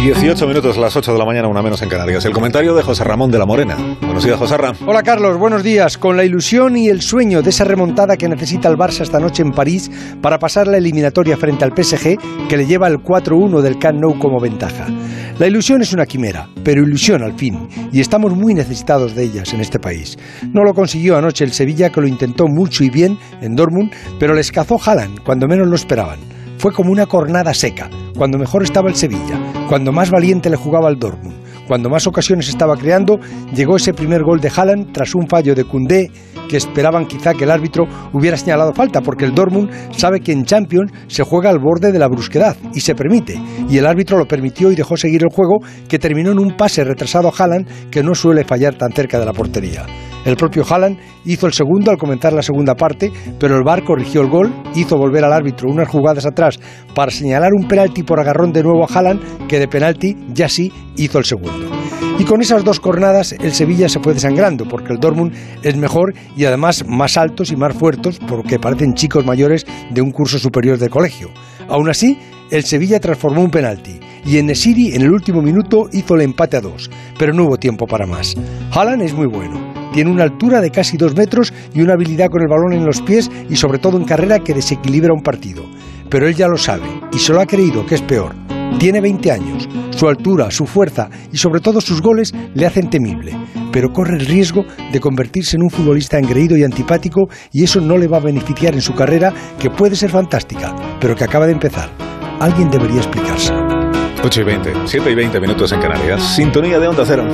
18 minutos, las 8 de la mañana, una menos en Canarias. El comentario de José Ramón de la Morena. Buenos días, José Ramón. Hola, Carlos. Buenos días. Con la ilusión y el sueño de esa remontada que necesita el Barça esta noche en París para pasar la eliminatoria frente al PSG, que le lleva el 4-1 del Camp Nou como ventaja. La ilusión es una quimera, pero ilusión al fin, y estamos muy necesitados de ellas en este país. No lo consiguió anoche el Sevilla, que lo intentó mucho y bien en Dortmund, pero les cazó Haaland cuando menos lo esperaban. Fue como una cornada seca, cuando mejor estaba el Sevilla, cuando más valiente le jugaba al Dortmund, cuando más ocasiones estaba creando, llegó ese primer gol de Haaland tras un fallo de Koundé que esperaban quizá que el árbitro hubiera señalado falta, porque el Dortmund sabe que en Champions se juega al borde de la brusquedad y se permite, y el árbitro lo permitió y dejó seguir el juego que terminó en un pase retrasado a Haaland que no suele fallar tan cerca de la portería. El propio Haaland hizo el segundo al comenzar la segunda parte, pero el VAR corrigió el gol, hizo volver al árbitro unas jugadas atrás para señalar un penalti por agarrón de nuevo a Haaland, que de penalti ya sí hizo el segundo. Y con esas dos cornadas el Sevilla se fue desangrando, porque el Dortmund es mejor y además más altos y más fuertes, porque parecen chicos mayores de un curso superior de colegio. Aún así, el Sevilla transformó un penalti y en Nesiri en el último minuto hizo el empate a dos, pero no hubo tiempo para más. Haaland es muy bueno, tiene una altura de casi dos metros y una habilidad con el balón en los pies y sobre todo en carrera que desequilibra un partido. Pero él ya lo sabe y se ha creído que es peor. Tiene 20 años, su altura, su fuerza y sobre todo sus goles le hacen temible, pero corre el riesgo de convertirse en un futbolista engreído y antipático y eso no le va a beneficiar en su carrera que puede ser fantástica, pero que acaba de empezar. Alguien debería explicarse. 8 y 20, 7 y 20 minutos en Canarias. Sintonía de Onda Cero.